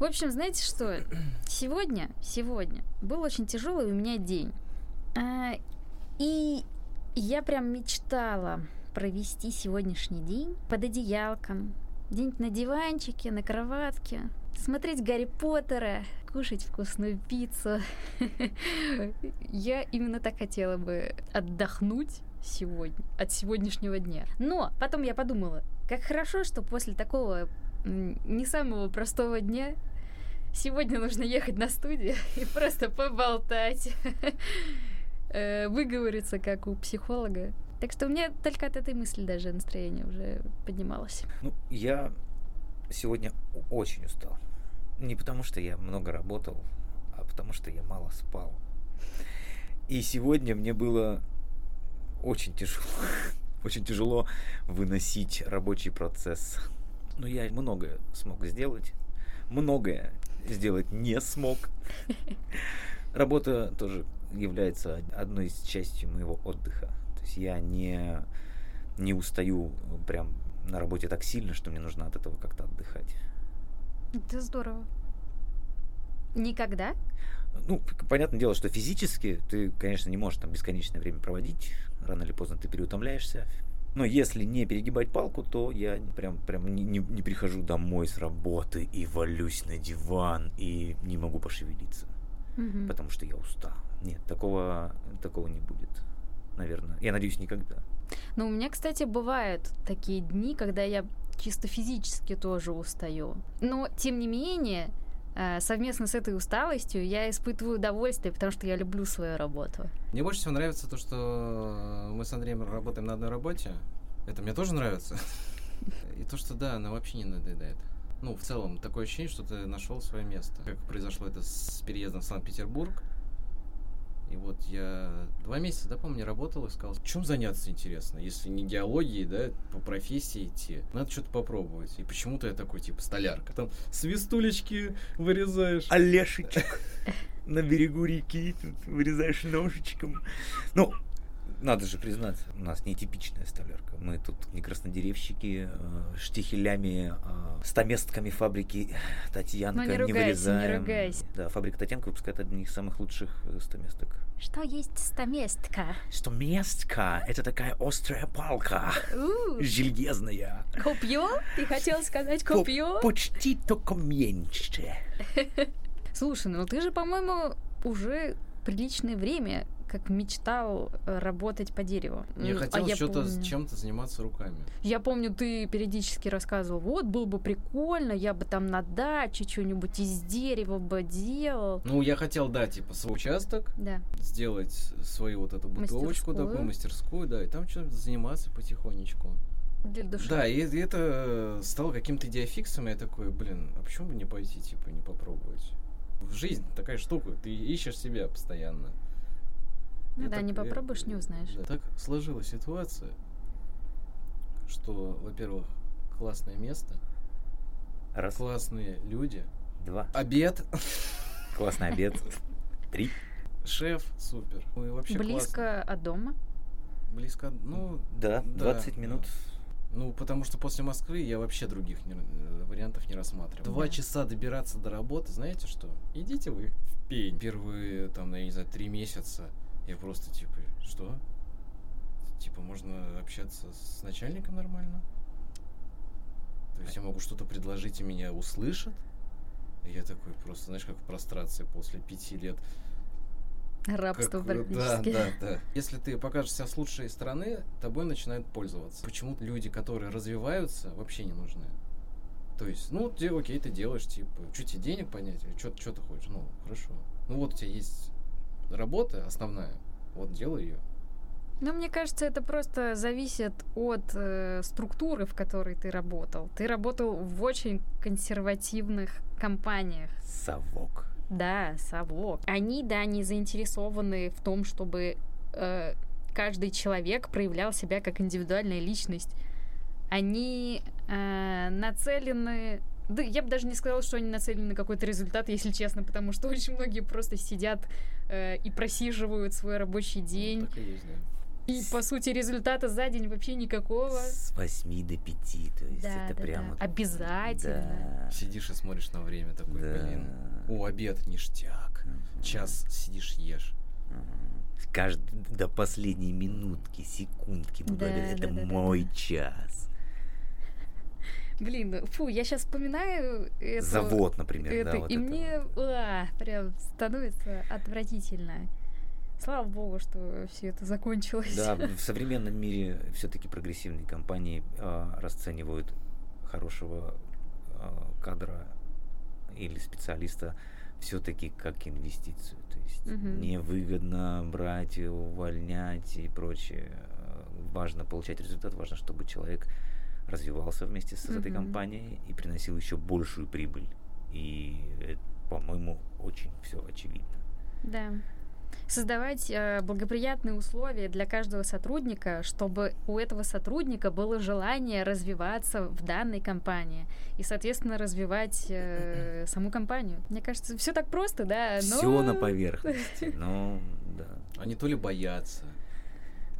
В общем, знаете что? Сегодня, сегодня был очень тяжелый у меня день. А, и я прям мечтала провести сегодняшний день под одеялком, где-нибудь на диванчике, на кроватке, смотреть Гарри Поттера, кушать вкусную пиццу. Я именно так хотела бы отдохнуть сегодня, от сегодняшнего дня. Но потом я подумала, как хорошо, что после такого не самого простого дня сегодня нужно ехать на студию и просто поболтать, э, выговориться, как у психолога. Так что у меня только от этой мысли даже настроение уже поднималось. Ну, я сегодня очень устал. Не потому, что я много работал, а потому, что я мало спал. И сегодня мне было очень тяжело. Очень тяжело выносить рабочий процесс. Но я многое смог сделать. Многое сделать не смог. Работа тоже является одной из частью моего отдыха. То есть я не, не устаю прям на работе так сильно, что мне нужно от этого как-то отдыхать. Это здорово. Никогда? Ну, понятное дело, что физически ты, конечно, не можешь там бесконечное время проводить. Рано или поздно ты переутомляешься. Но если не перегибать палку, то я прям, прям не, не, не прихожу домой с работы и валюсь на диван и не могу пошевелиться. Мгм. Потому что я устал. Нет, такого, такого не будет. Наверное. Я надеюсь, никогда. Ну, у меня, кстати, бывают такие дни, когда я чисто физически тоже устаю. Но, тем не менее, совместно с этой усталостью я испытываю удовольствие, потому что я люблю свою работу. Мне больше всего нравится то, что мы с Андреем работаем на одной работе. Это мне тоже нравится. И то, что да, она вообще не надоедает. Ну, в целом, такое ощущение, что ты нашел свое место. Как произошло это с переездом в Санкт-Петербург. И вот я два месяца, да, помню, работал и сказал, чем заняться интересно, если не геологией, да, по профессии идти. Надо что-то попробовать. И почему-то я такой, типа, столярка. Там свистулечки вырезаешь. Олешечек на берегу реки, вырезаешь ножичком. Ну, надо же признаться, у нас нетипичная столярка. Мы тут не краснодеревщики, э, штихелями, э, стаместками фабрики Татьянка Ну, не не, ругайся, не вырезаем. ругайся. Да, фабрика Татьянка выпускает одни из самых лучших э, стаместок. Что есть стаместка? Стаместка – это такая острая палка, железная. Копье? Ты хотел сказать По- копье? Почти только меньше. Слушай, ну ты же, по-моему, уже приличное время как мечтал э, работать по дереву. Мне М, а хотелось я что-то помню- чем-то заниматься руками. Я помню, ты периодически рассказывал, вот, было бы прикольно, я бы там на даче что-нибудь из дерева бы делал. Ну, я хотел, да, типа, свой участок, Да. сделать свою вот эту бытовочку Мастерскую. такую, мастерскую, да, и там что-то заниматься потихонечку. Для души. Да, и и это стало каким-то идеофиксом, я такой, блин, а почему бы не пойти, типа, не попробовать? Жизнь такая штука, ты ищешь себя постоянно. Ну Я да, так- не я- попробуешь, не узнаешь. да, так сложилась ситуация, что, во-первых, классное место, Раз, классные люди, два. обед, Классный обед. Три. шеф, супер. Ну и вообще классно. Близко от дома. Близко, ну, Да, Да, 20 да. минут. Ну, потому что после Москвы я вообще других не- э, вариантов не рассматривал. Два Да. часа добираться до работы, знаете что? Идите вы в пень. Первые, там, я не знаю, три месяца я просто, типа, что? Типа, можно общаться с начальником нормально? То есть я могу что-то предложить, и меня услышат? И я такой просто, знаешь, как в прострации после пяти лет Рабство как, э, практически. Да, да, да. Если ты покажешь себя с лучшей стороны, тобой начинают пользоваться. Почему люди, которые развиваются, вообще не нужны? То есть, ну, ты, окей, ты делаешь, типа, что тебе денег поднять, или что ты хочешь? Ну, хорошо. Ну, вот у тебя есть работа основная, вот делай ее. Ну, мне кажется, это просто зависит от э, структуры, в которой ты работал. Ты работал в очень консервативных компаниях. Совок. Да, совок. Они, да, не заинтересованы в том, чтобы э, каждый человек проявлял себя как индивидуальная личность. Они э, нацелены... Да, я бы даже не сказала, что они нацелены на какой-то результат, если честно, потому что очень многие просто сидят э, и просиживают свой рабочий день. Ну, так и есть, да. И, по сути, результата за день вообще никакого. С 8 до 5, то есть Да, это да, прям да. Обязательно. Да. Сидишь и смотришь на время такой, Да. блин. О, обед, ништяк. Мгм. Час сидишь, ешь. Мгм. Каждый до последней минутки, секундки. мы Да, говорим, это да, мой да. час. Блин, фу, я сейчас вспоминаю это. Завод, например, это, да, вот и это мне а, прям становится отвратительно. Слава богу, что все это закончилось. Да, в современном мире все-таки прогрессивные компании а, расценивают хорошего а, кадра или специалиста все-таки как инвестицию. То есть Мгм. невыгодно брать, увольнять и прочее. Важно получать результат, важно, чтобы человек развивался вместе с этой Мгм. компанией и приносил еще большую прибыль. И, это, по-моему, очень все очевидно. Да. Создавать э, благоприятные условия для каждого сотрудника, чтобы у этого сотрудника было желание развиваться в данной компании и, соответственно, развивать э, саму компанию. Мне кажется, все так просто, да. но- Все на поверхности, но да. Они то ли боятся.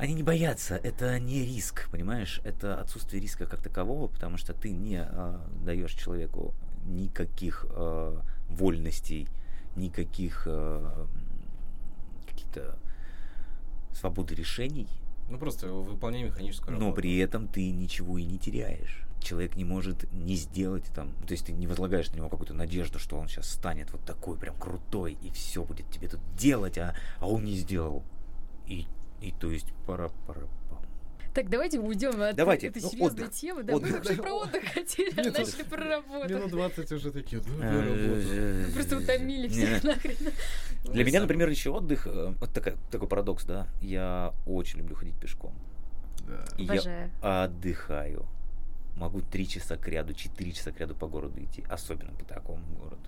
Они не боятся, это не риск, понимаешь? Это отсутствие риска как такового, потому что ты не а, даешь человеку никаких а, вольностей, никаких а, каких-то свободы решений, Ну, просто выполняй механическую работу. но при этом ты ничего и не теряешь. Человек не может не сделать там, то есть ты не возлагаешь на него какую-то надежду, что он сейчас станет вот такой прям крутой и все будет тебе тут делать, а, а он не сделал. То есть пора, пора, пора. Так, давайте уйдем от Давайте, этой ну, серьезной отдых. темы. Да, мы Отдых. вообще про отдых хотели, а Минут- начали про работу. Минут 20 уже такие, да, да, Э, работа. Просто утомили Не, всех нахрен. Для меня, например, еще отдых, э, вот такой парадокс, да. Я очень люблю ходить пешком. Я отдыхаю. Могу три часа к ряду, четыре часа к ряду по городу идти, особенно по такому городу.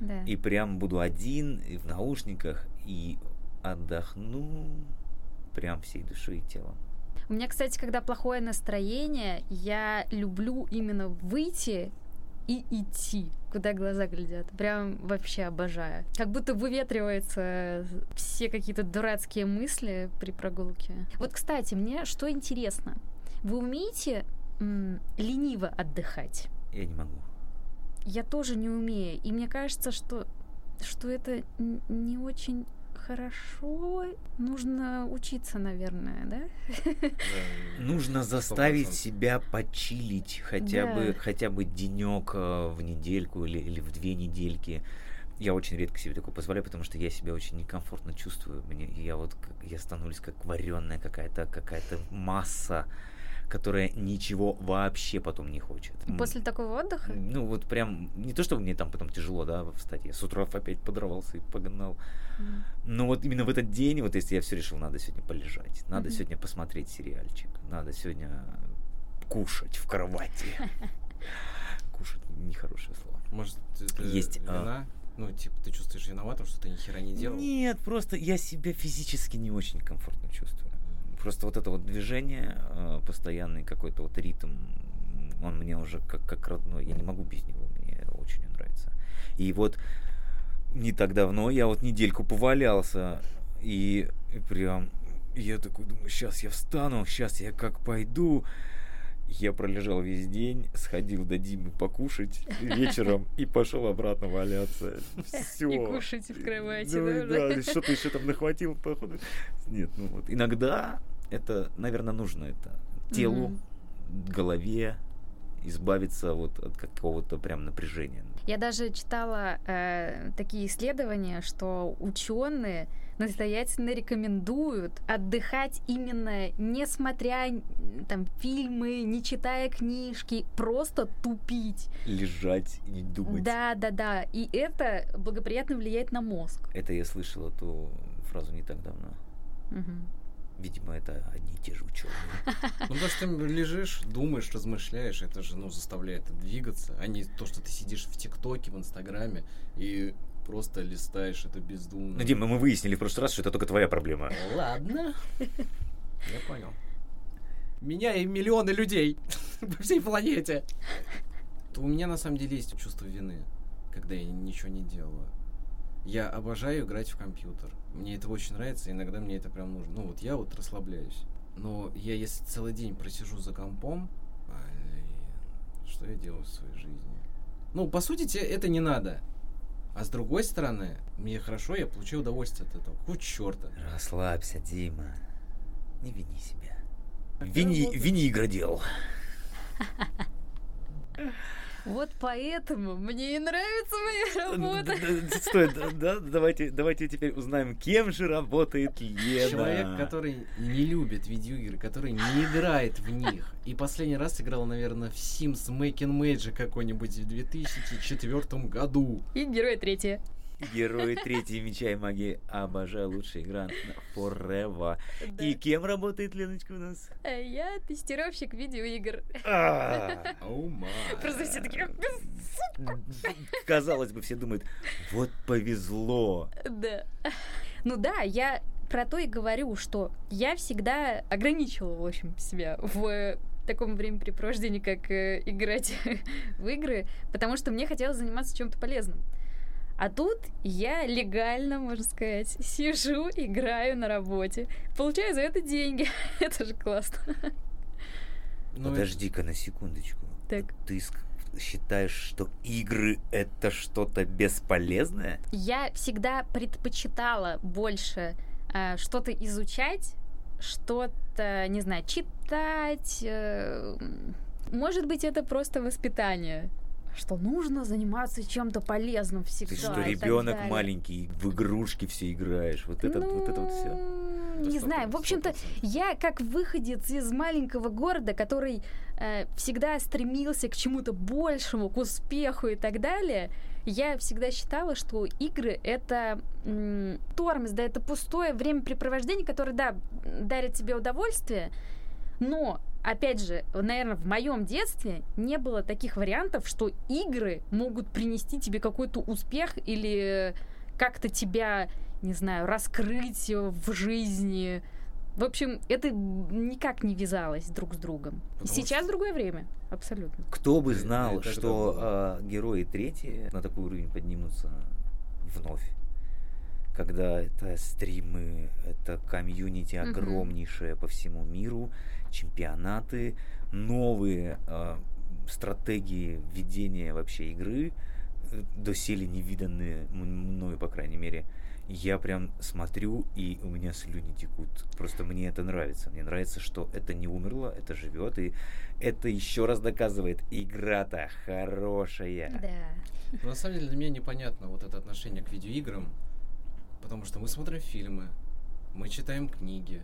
Да. И прям буду один, и в наушниках, и отдохну прям всей душой и телом. У меня, кстати, когда плохое настроение, я люблю именно выйти и идти, куда глаза глядят. Прям вообще обожаю. Как будто выветриваются все какие-то дурацкие мысли при прогулке. Вот, кстати, мне что интересно. Вы умеете м, лениво отдыхать? Я не могу. Я тоже не умею. И мне кажется, что, что это не очень хорошо. Нужно учиться, наверное, да? Да, Нужно заставить себя почилить хотя Да. бы хотя бы денек в недельку или, или в две недельки. Я очень редко себе такое позволяю, потому что я себя очень некомфортно чувствую. Мне, я вот я становлюсь как вареная какая-то какая-то масса, которая ничего вообще потом не хочет. После такого отдыха? Ну, вот прям, не то, чтобы мне там потом тяжело, да, встать. Я с утра опять подорвался и погнал. М. Но вот именно в этот день, вот если я все решил, надо сегодня полежать, надо Мгм. сегодня посмотреть сериальчик, надо сегодня кушать в кровати. Кушать нехорошее слово. Может, это Есть, а- вина? Ну, типа, ты чувствуешь виноватым, что ты ни хера не делал? Нет, просто я себя физически не очень комфортно чувствую. Просто вот это вот движение, э, постоянный какой-то вот ритм, он мне уже как, как родной. Я не могу без него, мне очень нравится. И вот не так давно я вот недельку повалялся, и, и прям я такой думаю, сейчас я встану, сейчас я как пойду. Я пролежал весь день, сходил до Димы покушать вечером и пошел обратно валяться. Все. И кушайте в кровати, Ну, да, да, что-то еще там нахватил, походу. Нет, ну вот. Иногда это, наверное, нужно это телу, Мгм. голове избавиться вот от какого-то прям напряжения. Я даже читала э, такие исследования, что ученые настоятельно рекомендуют отдыхать именно не смотря там фильмы, не читая книжки, просто тупить. Лежать и не думать. Да, да, да. И это благоприятно влияет на мозг. Это я слышал эту фразу не так давно. Мгм. Видимо, это одни и те же ученые. Ну, то, что ты лежишь, думаешь, размышляешь, это же, ну, заставляет двигаться, а не то, что ты сидишь в ТикТоке, в Инстаграме и просто листаешь это бездумно. Ну, Дима, мы выяснили в прошлый раз, что это только твоя проблема. Ладно. Я понял. Меня и миллионы людей по всей планете. То у меня на самом деле есть чувство вины, когда я ничего не делаю. Я обожаю играть в компьютер. Мне это очень нравится, иногда мне это прям нужно. Ну вот я вот расслабляюсь. Но я если целый день просижу за компом, блин, что я делаю в своей жизни? Ну, по сути, тебе это не надо. А с другой стороны, мне хорошо, я получаю удовольствие от этого. Какого черта? Расслабься, Дима. Не вини себя. Вини, вини игродел. Вот поэтому мне и нравится моя работа. Стой, да, да, давайте, давайте теперь узнаем, кем же работает Лена. Человек, который не любит видеоигры, который не играет в них. И последний раз играл, наверное, в Sims Making Magic какой-нибудь в 2004 году. И герой третье. Герои третьей меча и магии. Обожаю лучшая игра на Forever. Да. И кем работает Леночка у нас? Э, Я тестировщик видеоигр. А. Просто все такие... Казалось бы, все думают, вот повезло. Да. Ну да, я про то и говорю, что я всегда ограничивала, в общем, себя в таком времяпрепровождении, как э, играть в игры, потому что мне хотелось заниматься чем-то полезным. А тут я легально, можно сказать, сижу, играю на работе, получаю за это деньги. это же классно. Ну, Подожди-ка на секундочку. Так. Ты считаешь, что игры это что-то бесполезное? Я всегда предпочитала больше э, что-то изучать, что-то, не знаю, читать. э, может быть, это просто воспитание. Что нужно заниматься чем-то полезным всегда. Ты что, ребенок маленький, в игрушки все играешь. Вот это, вот это вот все. Ну, Не сто знаю. В общем-то, я как выходец из маленького города, который э, всегда стремился к чему-то большему, к успеху и так далее, я всегда считала, что игры это м, тормоз, да, это пустое времяпрепровождение, которое, да, дарит тебе удовольствие, но Опять же, наверное, в моем детстве не было таких вариантов, что игры могут принести тебе какой-то успех или как-то тебя, не знаю, раскрыть в жизни. В общем, это никак не вязалось друг с другом. Потому Сейчас что- другое время, абсолютно. Кто бы знал, тогда что было. а, герои третьи на такой уровень поднимутся вновь. Когда это стримы, это комьюнити огромнейшее по всему миру, чемпионаты, новые а, стратегии ведения вообще игры, э, доселе невиданные мною, по крайней мере. Я прям смотрю, и у меня слюни текут. Просто мне это нравится. Мне нравится, что это не умерло, это живет, и это еще раз доказывает, игра-то хорошая. Да. Но на самом деле для меня непонятно вот это отношение к видеоиграм, потому что мы смотрим фильмы, мы читаем книги,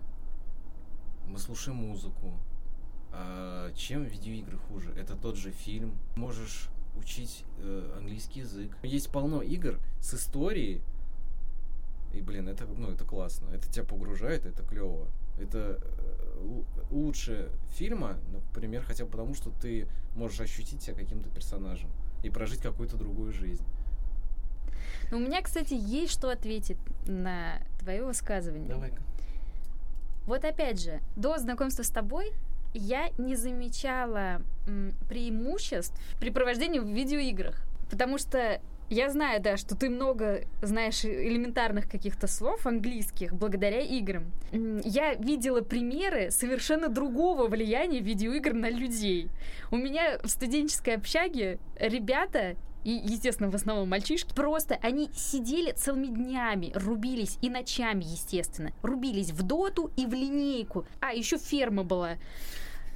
мы слушаем музыку. А чем видеоигры хуже? Это тот же фильм. Можешь учить э, английский язык. Есть полно игр с историей. И, блин, это, ну, это классно. Это тебя погружает, это клево. Это э, лу- лучше фильма, например, хотя бы потому, что ты можешь ощутить себя каким-то персонажем и прожить какую-то другую жизнь. Но у меня, кстати, есть что ответить на твое высказывание. Давай-ка. Вот опять же, до знакомства с тобой я не замечала преимуществ при провождении в видеоиграх. Потому что я знаю, да, что ты много знаешь элементарных каких-то слов английских благодаря играм. Я видела примеры совершенно другого влияния видеоигр на людей. У меня в студенческой общаге ребята и, естественно, в основном мальчишки, просто они сидели целыми днями, рубились и ночами, естественно, рубились в доту и в линейку. А, еще ферма была.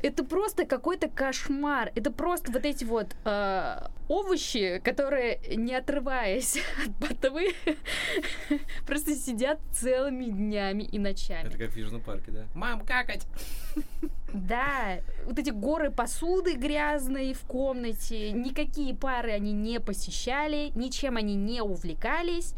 Это просто какой-то кошмар. Это просто вот эти вот э, овощи, которые, не отрываясь от ботвы, просто сидят целыми днями и ночами. Это как в Южном парке, да? Мам, какать! Да, вот эти горы посуды грязные в комнате, никакие пары они не посещали, ничем они не увлекались.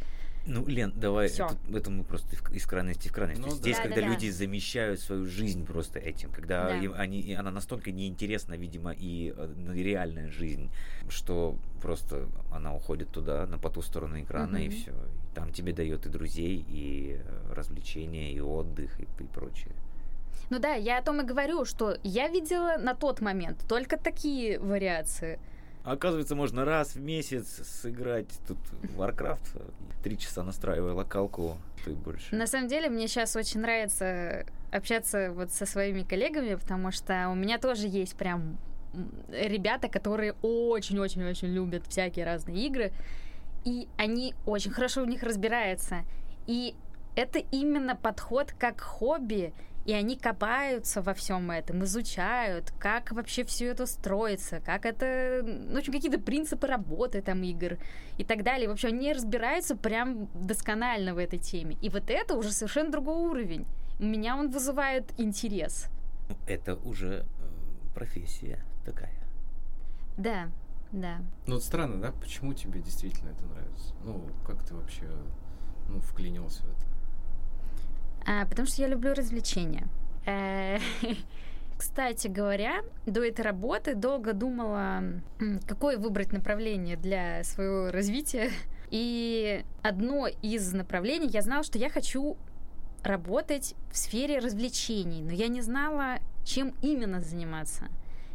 Ну, Лен, давай, Всё. это, это мы просто из крайности в крайность. Ну То есть да. Здесь, когда Да-да-да. люди замещают свою жизнь просто этим, когда Да. им- они, и она настолько неинтересна, видимо, и э, и реальная жизнь, что просто она уходит туда, на по ту сторону экрана, и Мгм. все. Там тебе дает и друзей, и э, развлечения, и отдых, и, и прочее. Ну да, я о том и говорю, что я видела на тот момент только такие вариации. Оказывается, можно раз в месяц сыграть тут Warcraft, три часа настраивая локалку, и больше. На самом деле, мне сейчас очень нравится общаться вот со своими коллегами, потому что у меня тоже есть прям ребята, которые очень-очень-очень любят всякие разные игры, и они очень хорошо в них разбираются. И это именно подход как хобби, и они копаются во всем этом, изучают, как вообще все это строится, как это, ну, в общем, какие-то принципы работы там игр и так далее. В общем, они разбираются прям досконально в этой теме. И вот это уже совершенно другой уровень. У меня он вызывает интерес. Ну, это уже э, профессия такая. Да, да. Ну, вот странно, да? Почему тебе действительно это нравится? Ну, как ты вообще ну, вклинился в это? А, потому что я люблю развлечения. Э, кстати говоря, до этой работы долго думала, какое выбрать направление для своего развития. И одно из направлений, я знала, что я хочу работать в сфере развлечений, но я не знала, чем именно заниматься.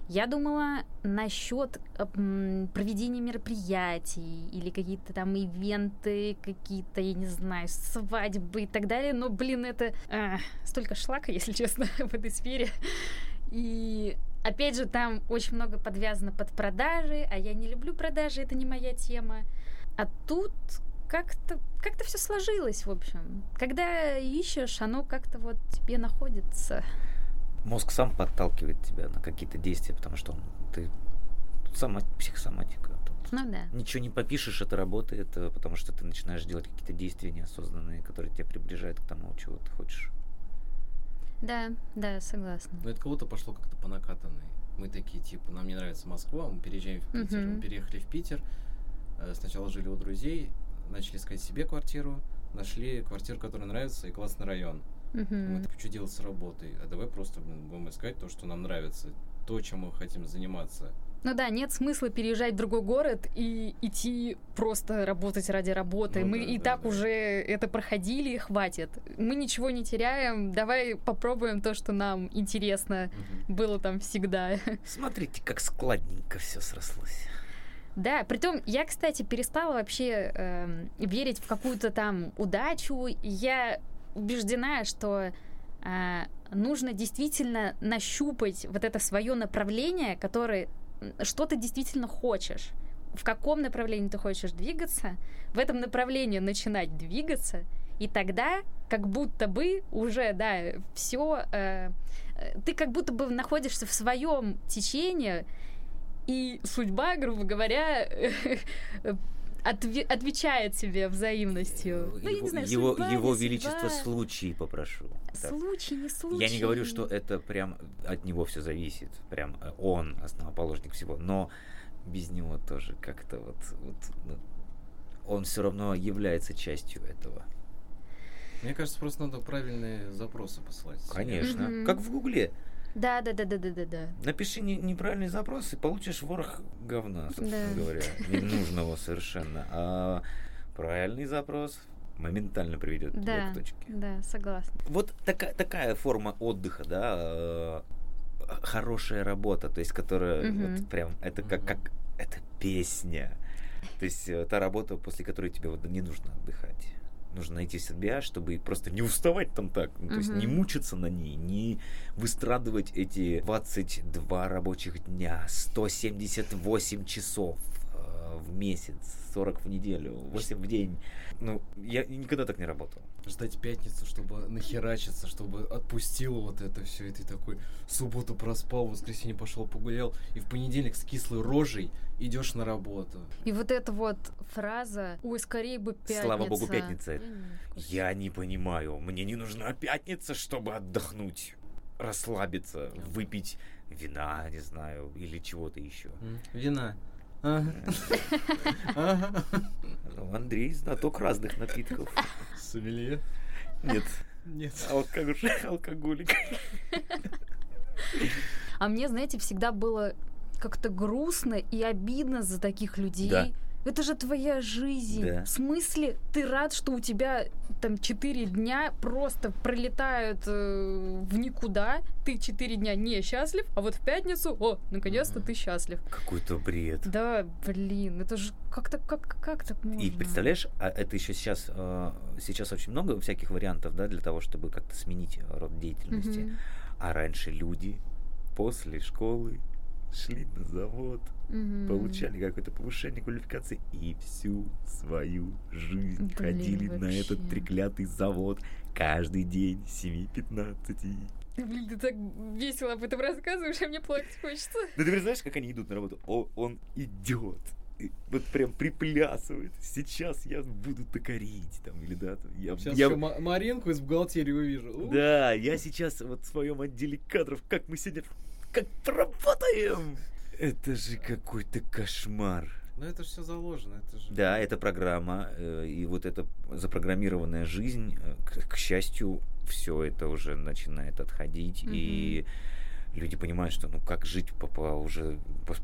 Я думала насчет проведения мероприятий или какие-то там ивенты, какие-то, я не знаю, свадьбы и так далее. Но, блин, это э, столько шлака, если честно, в этой сфере. И опять же, там очень много подвязано под продажи, а я не люблю продажи, это не моя тема. А тут как-то как-то все сложилось, в общем. Когда ищешь, оно как-то вот тебе находится мозг сам подталкивает тебя на какие-то действия, потому что он, ты сама психосоматика. Тут ну да. Ничего не попишешь, это работает, э, потому что ты начинаешь делать какие-то действия неосознанные, которые тебя приближают к тому, чего ты хочешь. Да, да, согласна. Но это кого-то пошло как-то по накатанной. Мы такие, типа, нам не нравится Москва, мы переезжаем в Питер. Uh-huh. Мы переехали в Питер, э, сначала жили у друзей, начали искать себе квартиру, нашли квартиру, которая нравится, и классный район. Угу. Мы так, что делать с работой? А давай просто будем искать то, что нам нравится, то, чем мы хотим заниматься. Ну да, нет смысла переезжать в другой город и идти просто работать ради работы. Ну, Мы да, и да, так да. уже это проходили, хватит. Мы ничего не теряем. Давай попробуем то, что нам интересно угу. было там всегда. Смотрите, как складненько все срослось. Да, притом я, кстати, перестала вообще э, верить в какую-то там удачу. Я убеждена, что э, нужно действительно нащупать вот это свое направление, которое что ты действительно хочешь. В каком направлении ты хочешь двигаться, в этом направлении начинать двигаться, и тогда как будто бы уже, да, все, э, ты как будто бы находишься в своем течении, и судьба, грубо говоря, отве- отвечает тебе взаимностью. Его, ну, я не знаю, его, судьба, его величество судьба. случай попрошу. Случай, не случай. Я не говорю, что это прям от него все зависит. Прям э, он основоположник всего. Но без него тоже как-то вот, вот ну, он все равно является частью этого. Мне кажется, просто надо правильные запросы посылать. Конечно. Mm-hmm. Как в Гугле. Да, да, да, да, да, да, да. Напиши не, неправильный запрос и получишь ворох говна, собственно да. говоря, ненужного совершенно. А правильный запрос моментально приведет да, тебя к точке. Да, согласна. Вот такая, такая форма отдыха, да, э, хорошая работа, то есть, которая угу. вот прям, это как, как, это песня. То есть, э, та работа, после которой тебе вот не нужно отдыхать нужно найти себя, чтобы просто не уставать там так, ну, то есть не мучиться на ней, не выстрадывать эти 22 рабочих дня, 178 часов в месяц, 40 в неделю, 8 в день. Ну, я никогда так не работал. Ждать пятницу, чтобы нахерачиться, чтобы отпустило вот это все, и ты такой субботу проспал, в воскресенье пошел погулял, и в понедельник с кислой рожей идешь на работу. И вот эта вот фраза «Ой, скорее бы пятница». Слава богу, пятница. Я не понимаю, мне не нужна пятница, чтобы отдохнуть, расслабиться, выпить вина, не знаю, или чего-то еще. Вина. Андрей знаток разных напитков. Сомелье? Нет. Нет. Алкоголик. А мне, знаете, всегда было как-то грустно и обидно за таких людей. Да. Это же твоя жизнь. Да. В смысле, ты рад, что у тебя там четыре дня просто пролетают э, в никуда, ты четыре дня не счастлив, а вот в пятницу, о, наконец-то Мгм. ты счастлив. Какой-то бред. Да, блин, это же как-то как, как так можно? И представляешь, а это еще сейчас, э, сейчас очень много всяких вариантов, да, для того, чтобы как-то сменить род деятельности. Мгм. А раньше люди после школы шли на завод, Мгм. получали какое-то повышение квалификации и всю свою жизнь Блин, ходили на этот вообще. треклятый завод каждый день с 7-15. Блин, ты так весело об этом рассказываешь, а мне плакать хочется. Да ты знаешь, как они идут на работу? О, он идет. и Вот прям приплясывает. Сейчас я буду токарить там или да. там, Я, Сейчас я- еще Ма- Маринку из бухгалтерии увижу. Да, я сейчас вот в своем отделе кадров, как мы сегодня, как поработаем. Это же какой-то кошмар. Но это же все заложено, это же... Да, это программа, э, и вот эта запрограммированная жизнь, э, к, к счастью, все это уже начинает отходить, и люди понимают, что ну как жить по, по уже по-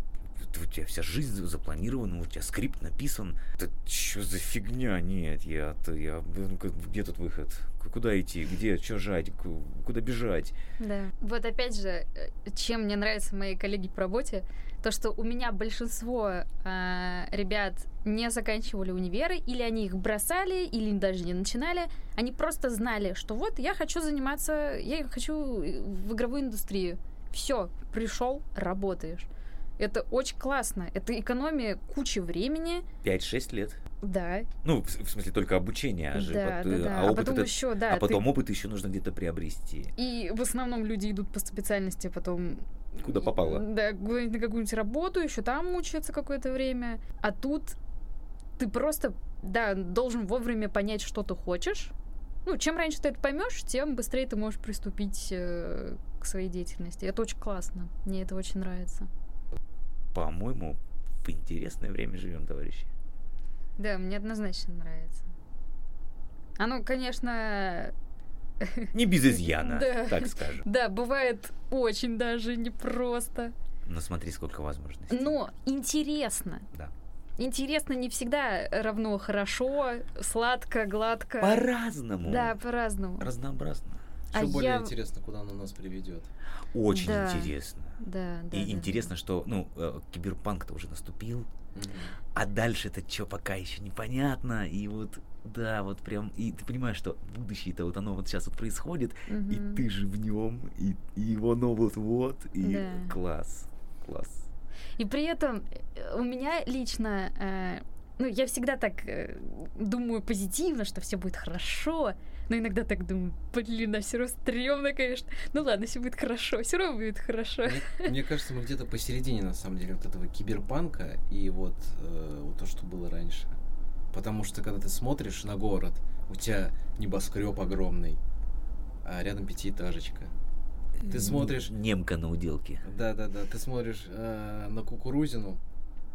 у тебя вся жизнь запланирована, у тебя скрипт написан. Это что за фигня? Нет, я, я ну, где тут выход? Куда идти? Где? Что жать? Ку- Куда бежать? Да. Вот опять же, э, чем мне нравятся мои коллеги по работе, то, что у меня большинство а, ребят не заканчивали универы, или они их бросали, или даже не начинали. Они просто знали, что вот я хочу заниматься, я хочу э, в игровую индустрию. Все, пришел, работаешь. Это очень классно. Это экономия кучи времени. 5-6 лет. Да, Ну, в, в смысле, только обучение, а же да, пот- да, да. а А, опыт потом этот- еще, да. а ты- потом опыт еще нужно где-то приобрести. И в основном люди идут по специальности, потом Куда попало. Да, на какую-нибудь работу, еще там мучаются какое-то время. А тут ты просто, да, должен вовремя понять, что ты хочешь. Ну, чем раньше ты это поймешь, тем быстрее ты можешь приступить э, к своей деятельности. Это очень классно. Мне это очень нравится. По-моему, в интересное время живем, товарищи. Да, мне однозначно нравится. Оно, конечно, Не без изъяна, так скажем. да, бывает очень даже непросто. Но смотри, сколько возможностей. Но интересно. Да. Интересно не всегда равно хорошо, сладко, гладко. По-разному. Да, по-разному. Разнообразно. А Еще более я- интересно, куда оно нас приведет. Очень Да. интересно. Да, да. И да, интересно, что, ну, э, киберпанк-то уже наступил, а дальше-то что пока еще непонятно. И вот, да, вот прям, и ты понимаешь, что будущее-то вот оно вот сейчас вот происходит, да. и ты же в нем, и, и его ну вот-вот, и Да. класс, класс. И при этом э, у меня лично, э, ну, я всегда так э, думаю позитивно, что все будет хорошо, но иногда так думаю, блин, а все равно стрёмно, конечно. Ну ладно, все будет хорошо, все равно будет хорошо. Мне, мне кажется, мы где-то посередине, на самом деле, вот этого киберпанка и вот, э, вот то, что было раньше. Потому что, когда ты смотришь на город, у тебя небоскреб огромный, а рядом пятиэтажечка. Ты смотришь- Немка на уделке. Да-да-да, ты смотришь э, на кукурузину,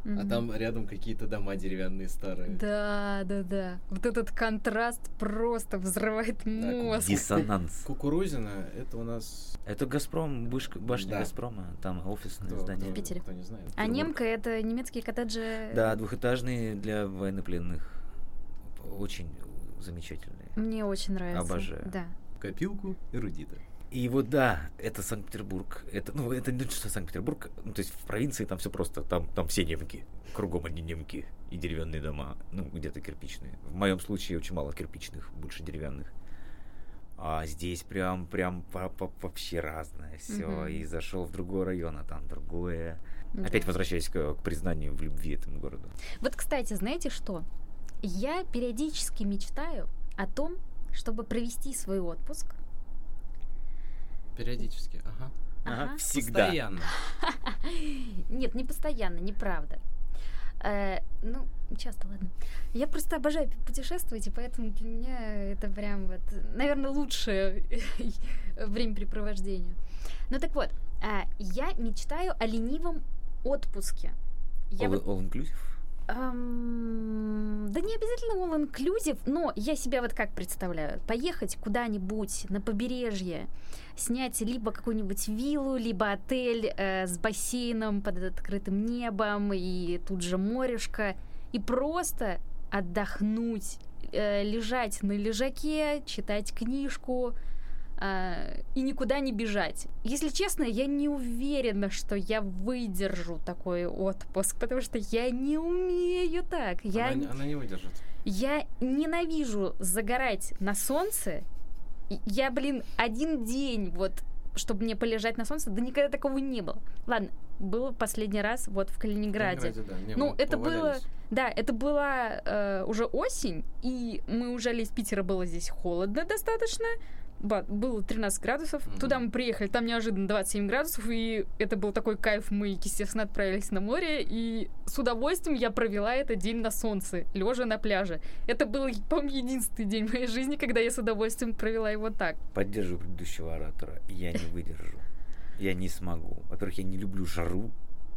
а Мгм. там рядом какие-то дома деревянные старые. Да, да, да. Вот этот контраст просто взрывает мозг. Диссонанс. Кукурузина это у нас Это Газпром, вышка, башня Да. Газпрома, там офисное кто, здание. кто- В Питере. кто не знает. А немка это немецкие коттеджи. Да, двухэтажные для военнопленных. Очень замечательные. Мне очень нравится. Обожаю. Да. Копилку эрудита. И вот да, это Санкт-Петербург. Это, ну, это не то, что Санкт-Петербург. Ну, то есть в провинции там все просто, там, там все немки. Кругом одни немки. И деревянные дома. Ну, где-то кирпичные. В моем случае очень мало кирпичных, больше деревянных. А здесь прям, прям вообще разное все. Мгм. И зашел в другой район, а там другое. да. Опять возвращаясь к, к признанию в любви этому городу. Вот, кстати, знаете что? Я периодически мечтаю о том, чтобы провести свой отпуск. Периодически, ага. Ага. Всегда. Постоянно. Нет, не постоянно, неправда. Э, ну, часто, ладно. Я просто обожаю пу- путешествовать, и поэтому для меня это прям вот, наверное, лучшее времяпрепровождение. Ну так вот, а, я мечтаю о ленивом отпуске. Я All, вот all inclusive? Да не обязательно all inclusive, но я себя вот как представляю. Поехать куда-нибудь на побережье, снять либо какую-нибудь виллу, либо отель э, с бассейном под открытым небом и тут же морешко, и просто отдохнуть, э, лежать на лежаке, читать книжку, э, и никуда не бежать. Если честно, я не уверена, что я выдержу такой отпуск, потому что я не умею так. Я, Она, она не выдержит. я ненавижу загорать на солнце. Я, блин, один день вот чтобы мне полежать на солнце, да никогда такого не было. Ладно, было последний раз вот в Калининграде. Калининграде, да. Не, Ну, это было-. Да, это была э, уже осень, и мы уезжали из Питера, было здесь холодно достаточно. Было 13 градусов. Мгм. Туда мы приехали, там неожиданно 27 градусов, и это был такой кайф. Мы, естественно, отправились на море, и с удовольствием я провела этот день на солнце, лежа на пляже. Это был, по-моему, единственный день в моей жизни, когда я с удовольствием провела его так. Поддерживаю предыдущего оратора. Я не выдержу. Я не смогу. Во-первых, я не люблю жару.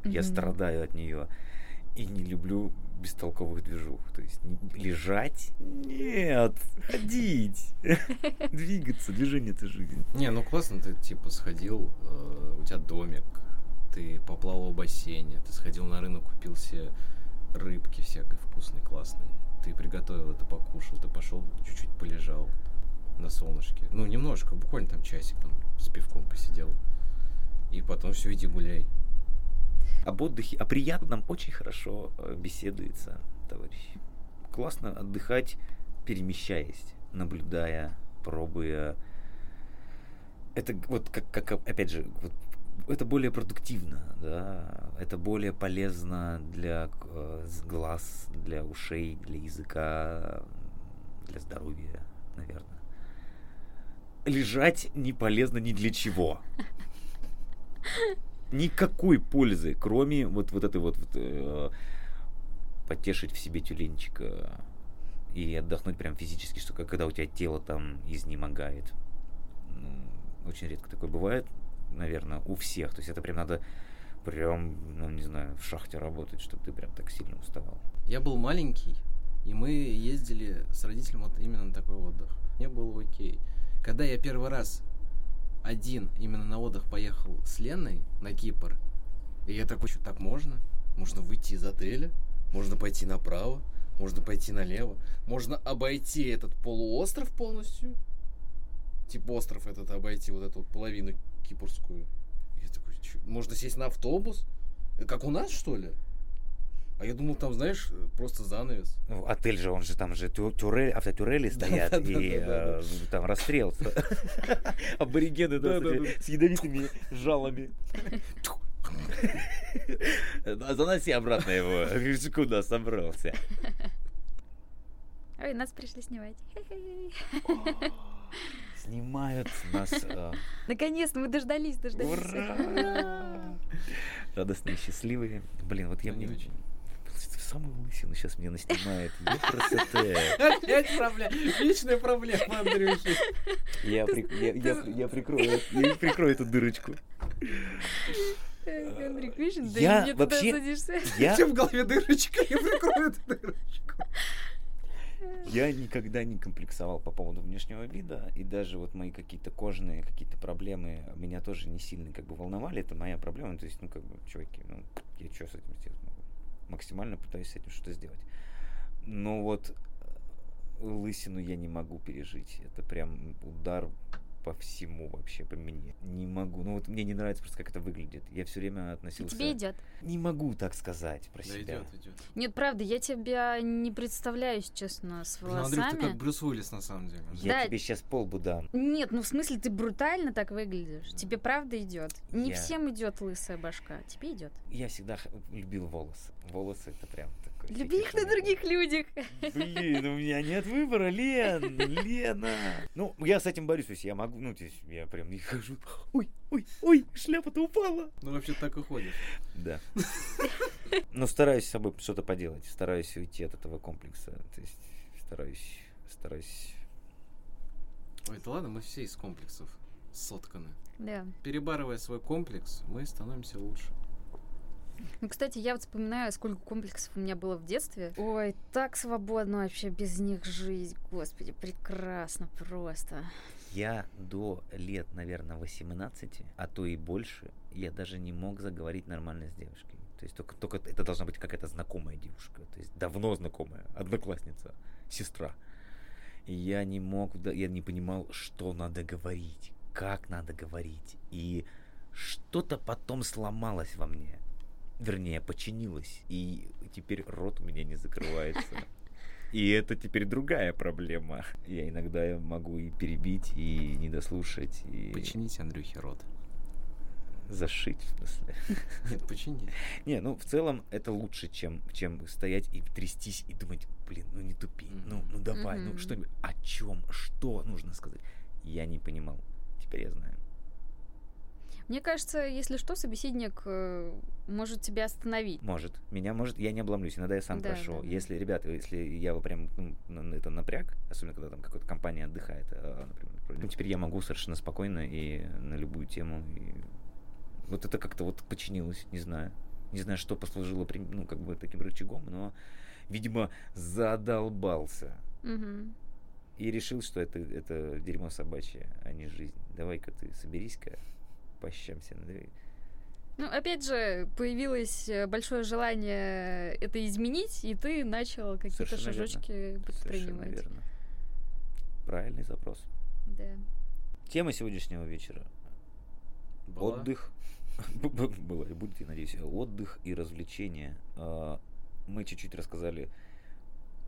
Я страдаю от нее. И не люблю бестолковых движух. То есть лежать? Нет. Ходить. Двигаться. Движение это жизнь. Не, ну классно, ты типа сходил, э, у тебя домик, ты поплавал в бассейне, ты сходил на рынок, купил себе рыбки всякой вкусной, классной. Ты приготовил это, покушал, ты пошел чуть-чуть полежал на солнышке. Ну, немножко, буквально там часик там с пивком посидел. И потом все, иди гуляй. Об отдыхе, о приятном очень хорошо э, беседуется, товарищ. Классно отдыхать, перемещаясь, наблюдая, пробуя. Это вот как, как опять же, вот это более продуктивно, да, это более полезно для э, глаз, для ушей, для языка, для здоровья, наверное. Лежать не полезно ни для чего никакой пользы, кроме вот, вот этой вот, вот, э, потешить в себе тюленчика и отдохнуть прям физически, что когда у тебя тело там изнемогает. Ну, очень редко такое бывает, наверное, у всех. То есть это прям надо прям, ну не знаю, в шахте работать, чтобы ты прям так сильно уставал. Я был маленький, и мы ездили с родителем вот именно на такой отдых. Мне было окей. Когда я первый раз один именно на отдых поехал с Леной на Кипр, и я такой, что так можно? Можно выйти из отеля, можно пойти направо, можно пойти налево, можно обойти этот полуостров полностью, типа остров этот обойти, вот эту вот половину кипрскую. Я такой, «Чё, можно сесть на автобус? Э, Как у нас, что ли? А я думал, там, знаешь, просто занавес. Ну, отель же, он же там же тю- тюрель, автотюрели стоят, и э, там расстрел. Аборигены с- ядовитыми жалами. А Заноси обратно его. Куда собрался? Ой, нас пришли снимать. Снимают нас. э, Наконец-то мы дождались, дождались. Ура! Радостные, счастливые. Блин, вот я не мне... Самую лысину сейчас мне наснимает. Опять проблема. Вечная проблема, Андрюхи. Я, при- я, я, я прикрою, я прикрою эту дырочку. Андрей, видишь, да Я и не туда вообще- садишься. Я, тебя в голове дырочка, я прикрою эту дырочку. я никогда не комплексовал по поводу внешнего вида, и даже вот мои какие-то кожные какие-то проблемы меня тоже не сильно как бы волновали. Это моя проблема. То есть, ну, как бы, чуваки, ну, я что с этим сделать могу? Максимально пытаюсь с этим что-то сделать. Но вот э, лысину я не могу пережить. Это прям удар по всему вообще, по мне. Не могу. Ну вот мне не нравится просто, как это выглядит. Я все время И относился... тебе идет. Не могу так сказать про Да себя. идет, идет. Нет, правда, я тебя не представляю, честно, с Блин, Андрюх, ты волосами. как Брюс Уиллис на самом деле. Я Да. тебе сейчас полбу дам. Нет, ну в смысле, ты брутально так выглядишь. Тебе правда идет. Не Я- всем идет лысая башка. Тебе идет. Я всегда любил волосы. Волосы это прям такой... Люби их на других людях. Блин, у меня нет выбора, Лен, Лена. Ну, я с этим борюсь, то есть я могу, ну, то есть я прям не хожу. Ой, ой, ой, шляпа-то упала. Ну, вообще так и ходишь. Да. Но стараюсь с собой что-то поделать, стараюсь уйти от этого комплекса. То есть стараюсь, стараюсь. Ой, да ладно, мы все из комплексов сотканы. Да. Перебарывая свой комплекс, мы становимся лучше. Ну, кстати, я вот вспоминаю, сколько комплексов у меня было в детстве. Ой, так свободно вообще без них жить. Господи, прекрасно просто. Я до лет, наверное, 18, а то и больше, я даже не мог заговорить нормально с девушкой. То То есть только, только это должна быть какая-то знакомая девушка, то есть давно знакомая, одноклассница, сестра. И я не мог, я не понимал, что надо говорить, как надо говорить. И что-то потом сломалось во мне. Вернее, починилось. И теперь рот у меня не закрывается. И это теперь другая проблема. Я иногда могу и перебить, и не дослушать. И... Починить Андрюхе рот. Зашить, в смысле. Нет, починить. Не, ну в целом это лучше, чем, чем стоять и трястись и думать, блин, ну не тупи, mm-hmm. ну, ну давай, mm-hmm. ну что-нибудь, о чем, что нужно сказать. Я не понимал, теперь я знаю. Мне кажется, если что, собеседник э, может тебя остановить. Может. Меня может. Я не обломлюсь. Иногда я сам Да, прошу. да. Если, ребята, если я прям ну, это напряг, особенно когда там какая-то компания отдыхает, а, например, ну, теперь я могу совершенно спокойно и на любую тему. И вот это как-то вот починилось, не знаю. Не знаю, что послужило ну, как бы таким рычагом, но, видимо, задолбался. Мгм. И решил, что это, это дерьмо собачье, а не жизнь. Давай-ка ты соберись-ка, пощамся. ну. Ну, опять же, появилось э, большое желание это изменить, и ты начал какие-то верно. шажочки Совершенно предпринимать. верно. Правильный запрос. Да. Тема сегодняшнего вечера. Была? Отдых. Б- б- Было и будет, я надеюсь. Отдых и развлечения. А, Мы чуть-чуть рассказали,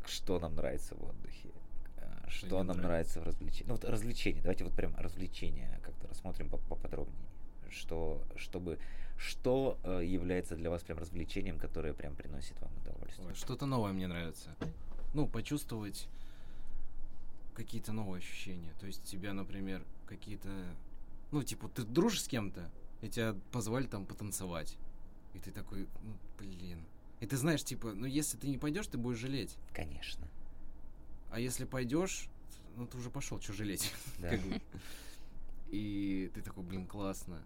что нам нравится в отдыхе. а, Что нам нравится. нравится в развлечении. Ну вот развлечения. Давайте вот прям развлечения как-то рассмотрим поп- поподробнее. Что, чтобы, что э, является для вас прям развлечением, которое прям приносит вам удовольствие? Ой, Что-то новое мне нравится. Ну, почувствовать какие-то новые ощущения. То есть тебя, например, какие-то... Ну, типа, ты дружишь с кем-то, и тебя позвали там потанцевать. И ты такой, ну, блин. И ты знаешь, типа, ну, если ты не пойдешь, ты будешь жалеть. Конечно. А если пойдешь, ну, ты уже пошел, что жалеть. Да. И ты такой, блин, классно.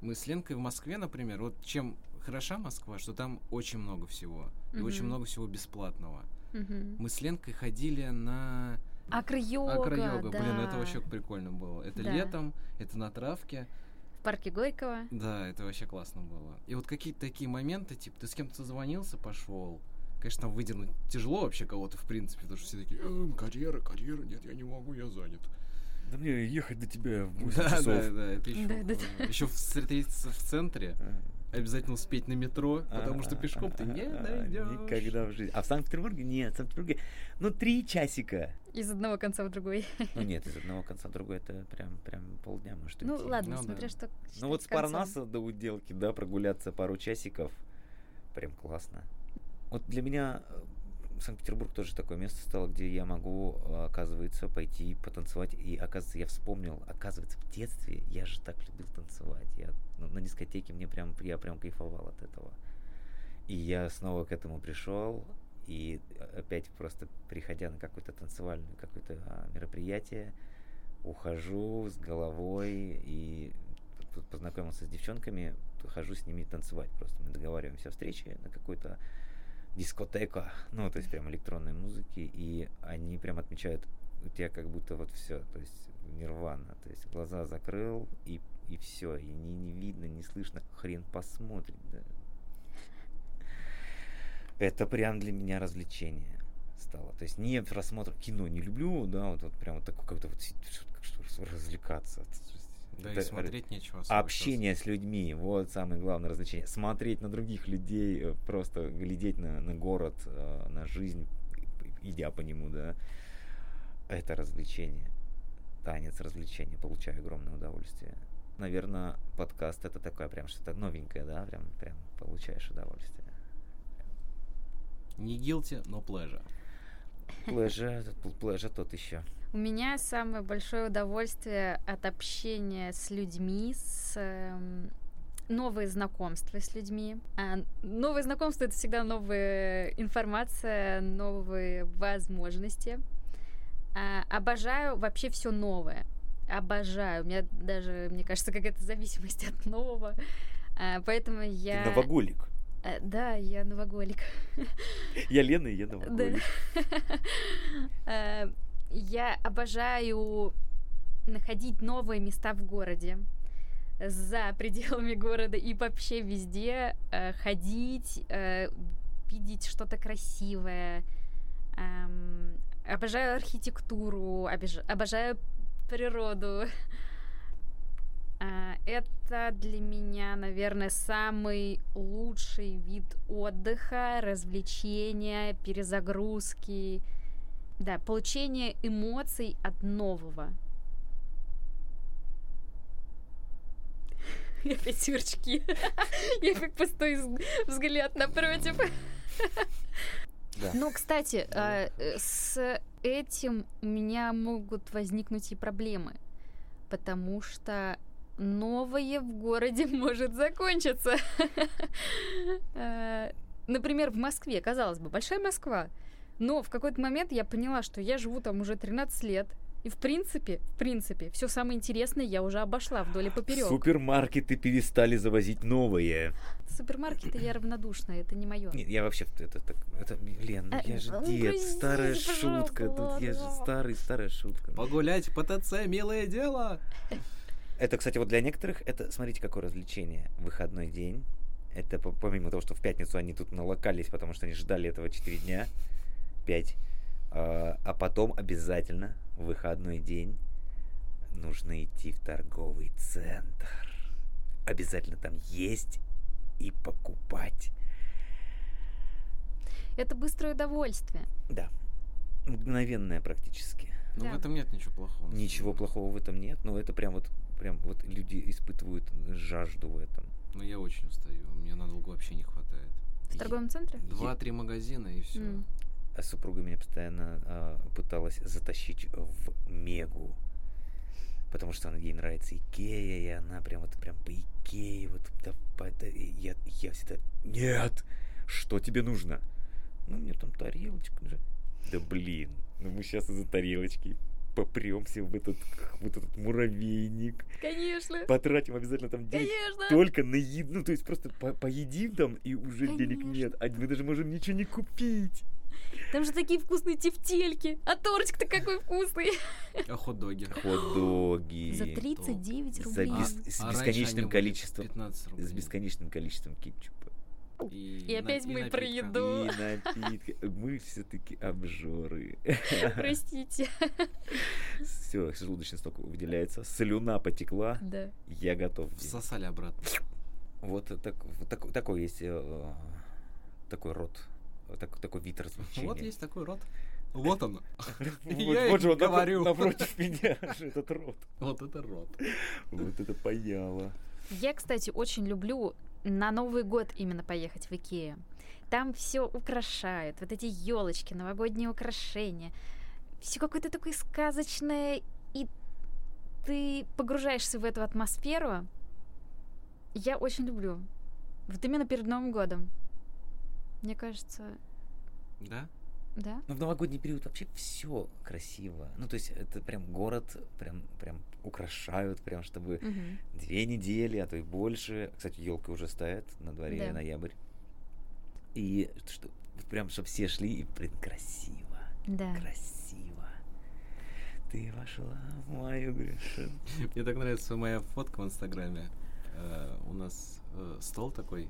Мы с Ленкой в Москве, например, вот чем хороша Москва, что там очень много всего. И очень много всего бесплатного. Мгм. Мы с Ленкой ходили на Акро-йога, акро-йога. да. Блин, это вообще прикольно было. Это Да. летом, это на травке. В парке Горького. Да, это вообще классно было. И вот какие-то такие моменты, типа, ты с кем-то созвонился, пошел. Конечно, там выдернуть тяжело вообще кого-то, в принципе, потому что все такие, «Эм, карьера, карьера, нет, я не могу, я занят. Да мне ехать до тебя в Да, да, да, это еще, Да, да, да. еще встретиться в центре, обязательно успеть на метро, потому что пешком ты не дойдешь. Никогда в жизни. А в Санкт-Петербурге нет, в Санкт-Петербурге, ну, три часика. Из одного конца в другой. Ну нет, из одного конца в другой это прям, прям полдня может Ну, ладно, Ну, смотря да. что Ну вот с. Парнаса до Уделки, да, прогуляться пару часиков, прям классно. Вот для меня Санкт-Петербург тоже такое место стало, где я могу, э, оказывается, пойти потанцевать. И, оказывается, я вспомнил, оказывается, в детстве я же так любил танцевать. Я ну, на дискотеке мне прям, я прям кайфовал от этого. И я снова к этому пришел, и опять просто приходя на какое-то танцевальное какое-то а, мероприятие, ухожу с головой и познакомился с девчонками, хожу с ними танцевать просто. Мы договариваемся о встрече на какой-то дискотеку, ну, то есть прям электронной музыки, и они прям отмечают, у тебя как будто вот все, то есть нирвана, то есть глаза закрыл, и, и все, и не, не видно, не слышно, хрен посмотрит, да. Это прям для меня развлечение стало. То есть не просмотр кино не люблю, да, вот, вот прям вот такое как-то вот что- развлекаться. Да это и смотреть нечего Общение с людьми, вот самое главное развлечение. Смотреть на других людей, э, просто глядеть на, на город, э, на жизнь, идя по нему, да. Это развлечение. Танец, развлечение. Получаю огромное удовольствие. Наверное, подкаст это такое прям что-то новенькое, да, прям, прям получаешь удовольствие. Не guilty, но pleasure. Плежа, плежа тот еще. У меня самое большое удовольствие от общения с людьми, с эм, новые знакомства с людьми. А новые знакомства это всегда новая информация, новые возможности. А, обожаю вообще все новое. Обожаю. У меня даже, мне кажется, какая-то зависимость от нового. А, поэтому я... Ты новоголик. Э, Да, я новоголик. Я Лена, и я новоголик. Э, Я обожаю находить новые места в городе. за пределами города и вообще везде э, ходить, видеть что-то красивое. Эм, обожаю архитектуру, обожаю природу. Это для меня, наверное, самый лучший вид отдыха, развлечения, перезагрузки. Да, получение эмоций от нового. И опять сверчки. Я как пустой взгляд напротив. Да. Ну, кстати, а, э, с этим у меня могут возникнуть и проблемы, потому что новое в городе может закончиться. Э, Например, в Москве, казалось бы, большая Москва, но в какой-то момент я поняла, что я живу там уже 13 лет, и в принципе, в принципе, все самое интересное я уже обошла вдоль и поперек. супермаркеты перестали завозить новое. Супермаркеты я равнодушна, это не мое. Нет, я вообще это так, это, Лен, ну А, я же ну, дед, прости, старая шутка, тут я же старый, старая шутка. Погулять по ТЦ, милое дело. Это, кстати, вот для некоторых, это, смотрите, какое развлечение. Выходной день. Это по- помимо того, что в пятницу они тут налокались, потому что они ждали этого 4 дня, 5. А, а потом обязательно в выходной день нужно идти в торговый центр. Обязательно там есть и покупать. Это быстрое удовольствие. Да. Мгновенное практически. Ну, Да. в этом нет ничего плохого. Ничего плохого в этом нет, но это прям вот прям вот люди испытывают жажду в этом. Ну, я очень устаю. Мне надолго вообще не хватает. В торговом центре? Два-три магазина и все. М. А супруга меня постоянно а, пыталась затащить в Мегу. Потому что она, ей нравится Икея, и она прям вот прям по Икее, вот да, по- да, и я, я всегда, нет, что тебе нужно? Ну, мне там тарелочка же. Да блин, ну мы сейчас из-за тарелочки попремся в этот, вот этот муравейник, Конечно. потратим обязательно там денег Конечно. только на еду, ну то есть просто по- поедим там и уже денег Конечно. нет, а мы даже можем ничего не купить. Там же такие вкусные тефтельки. А тортик-то какой вкусный. А хот-доги? Хот-доги. За 39 За рублей. бес- с А раньше бесконечным были количеством 15 рублей. с бесконечным количеством кетчупа И, И опять на- и мы про еду. и напитка. Мы все-таки обжоры. Простите. Все, желудочный сок выделяется, слюна потекла, Да. я готов. Всосали обратно. Вот, так, вот так- такой есть э, такой род, так- такой вид развлечения. Вот есть такой рот. Вот он. Вот, Я вот и же он говорю. напротив меня же этот рот. Вот это рот. Вот это паяло. Я, кстати, очень люблю на Новый год именно поехать в Икею. Там все украшают, вот эти елочки, новогодние украшения. Все какое-то такое сказочное, и ты погружаешься в эту атмосферу. Я очень люблю. Вот именно перед Новым годом. Мне кажется, Да? Да? Ну, в новогодний период вообще все красиво. Ну, то есть это прям город прям, прям украшают, прям чтобы Мгм. две недели, а то и больше. Кстати, елка уже стоит на дворе Да. ноябрь. И что прям, чтобы все шли, и, блин, красиво. Да. Красиво. Ты вошла в мою грешен. Мне так нравится моя фотка в Инстаграме. Э, У нас э, стол такой,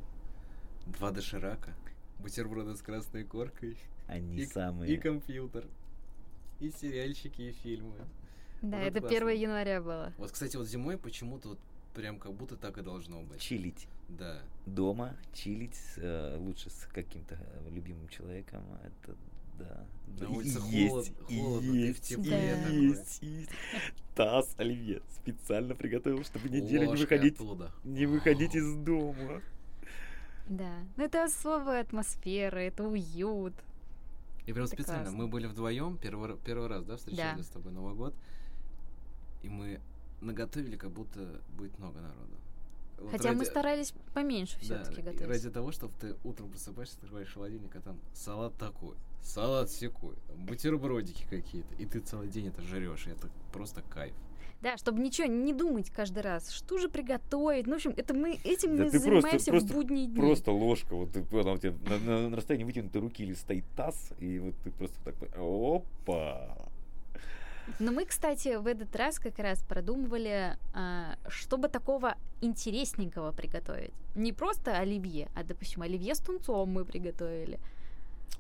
два доширака, бутерброды с красной коркой Они и, самые. и компьютер, и сериальчики, и фильмы. Да, Вот это классно. 1 января было. Вот, кстати, вот зимой почему-то вот прям как будто так и должно быть. Чилить. Да. Дома, чилить, э, лучше с каким-то э, любимым человеком. Это да. На улице есть, холод- и холодно, ты в есть, тепле есть, и есть. Таз Оливье специально приготовил, чтобы неделю не выходить, оттуда. не выходить из дома. Да. Ну, это особая атмосфера, это уют. И прям Это специально. классно. Мы были вдвоем первый, первый раз, да, встречали Да. с тобой Новый год. И мы наготовили, как будто будет много народу. Вот Хотя мы ради- старались поменьше да, все-таки и готовить. ради того, чтобы ты утром просыпаешься, открываешь холодильник, а там салат такой, салат секой, бутербродики какие-то, и ты целый день это жрешь, и это просто кайф. Да, чтобы ничего не думать каждый раз, что же приготовить. Ну, в общем, это мы этим Да мы ты просто- занимаемся просто- в будние дни. Просто ложка, вот ты, она у тебя на, на- на расстоянии вытянутой руки или стоит таз, и вот ты просто так, опа. Но мы, кстати, в этот раз как раз продумывали, а, чтобы такого интересненького приготовить. Не просто оливье, а, допустим, оливье с тунцом мы приготовили.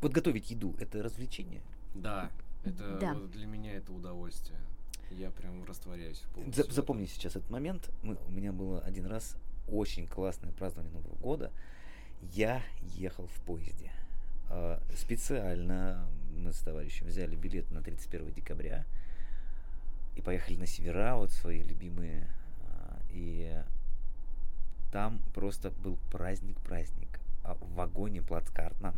Вот готовить еду – это развлечение? Да, это Да. вот для меня это удовольствие. Я прям растворяюсь За- полностью. этом. запомни сейчас этот момент. Мы, у меня было один раз очень классное празднование Нового года. Я ехал в поезде. А, Специально мы с товарищем взяли билет на 31 декабря и поехали на севера, вот свои любимые. А, И там просто был праздник-праздник. А В вагоне плацкартном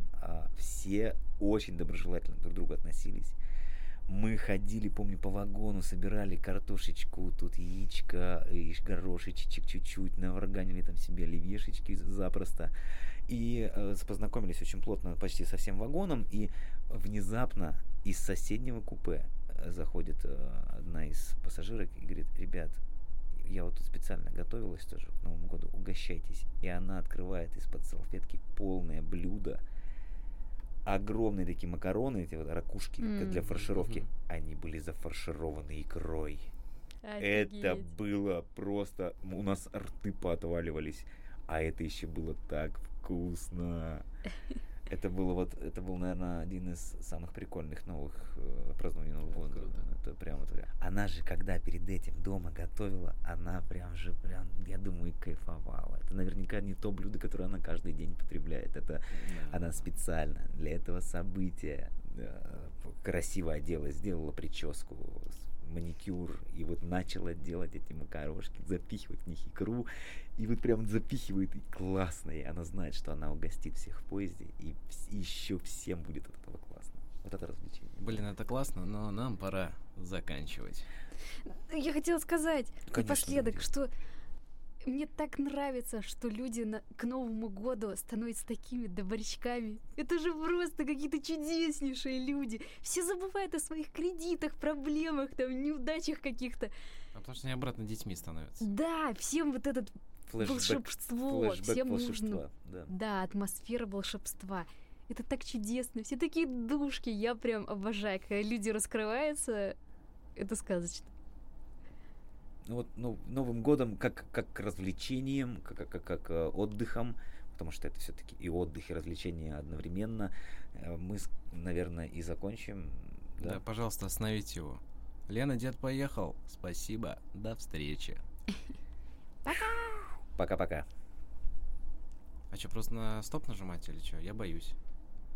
все очень доброжелательно друг к другу относились. Мы ходили, помню, по вагону, собирали картошечку, тут яичко, и горошечек чуть-чуть, наварганили там себе оливьешечки запросто. И э, познакомились очень плотно почти со всем вагоном, и внезапно из соседнего купе э, заходит э, одна из пассажирок и говорит, ребят, я вот тут специально готовилась тоже к Новому году, угощайтесь. И она открывает из-под салфетки полное блюдо, огромные такие макароны, эти вот ракушки как для фаршировки, Мгм. они были зафаршированы икрой. Это Офигеть. было просто... У нас рты поотваливались. А это еще было так вкусно. Это было вот, это был, наверное, один из самых прикольных новых э, празднований Нового года. Круто. Это прям вот. Она же, когда перед этим дома готовила, она прям же, прям, я думаю, кайфовала. Это наверняка не то блюдо, которое она каждый день потребляет. Это Да. она специально для этого события э, красиво оделась, сделала прическу, с- маникюр, и вот начала делать эти макарошки, запихивать в них икру, и вот прям запихивает, и классно, и она знает, что она угостит всех в поезде, и, еще всем будет от этого классно. Вот это развлечение. Блин, это классно, но нам пора заканчивать. Я хотела сказать Конечно, напоследок, давайте. что мне так нравится, что люди на- к Новому году становятся такими добрячками. Это же просто какие-то чудеснейшие люди. Все забывают о своих кредитах, проблемах, там, неудачах каких-то. А потому что они обратно детьми становятся. Да, всем вот этот Флэшбэк, волшебство, флэшбэк всем волшебства, нужно. да. Да, атмосфера волшебства. Это так чудесно. Все такие душки. Я прям обожаю, когда люди раскрываются. Это сказочно. Ну вот ну, Новым годом как, как развлечением, как, как, как, как, э, отдыхом, потому что это все-таки и отдых, и развлечение одновременно, э, мы, наверное, и закончим. Да. Да. пожалуйста, остановите его. Лена, дед поехал. Спасибо. До встречи. Пока-пока. А что, просто на стоп нажимать или что? Я боюсь.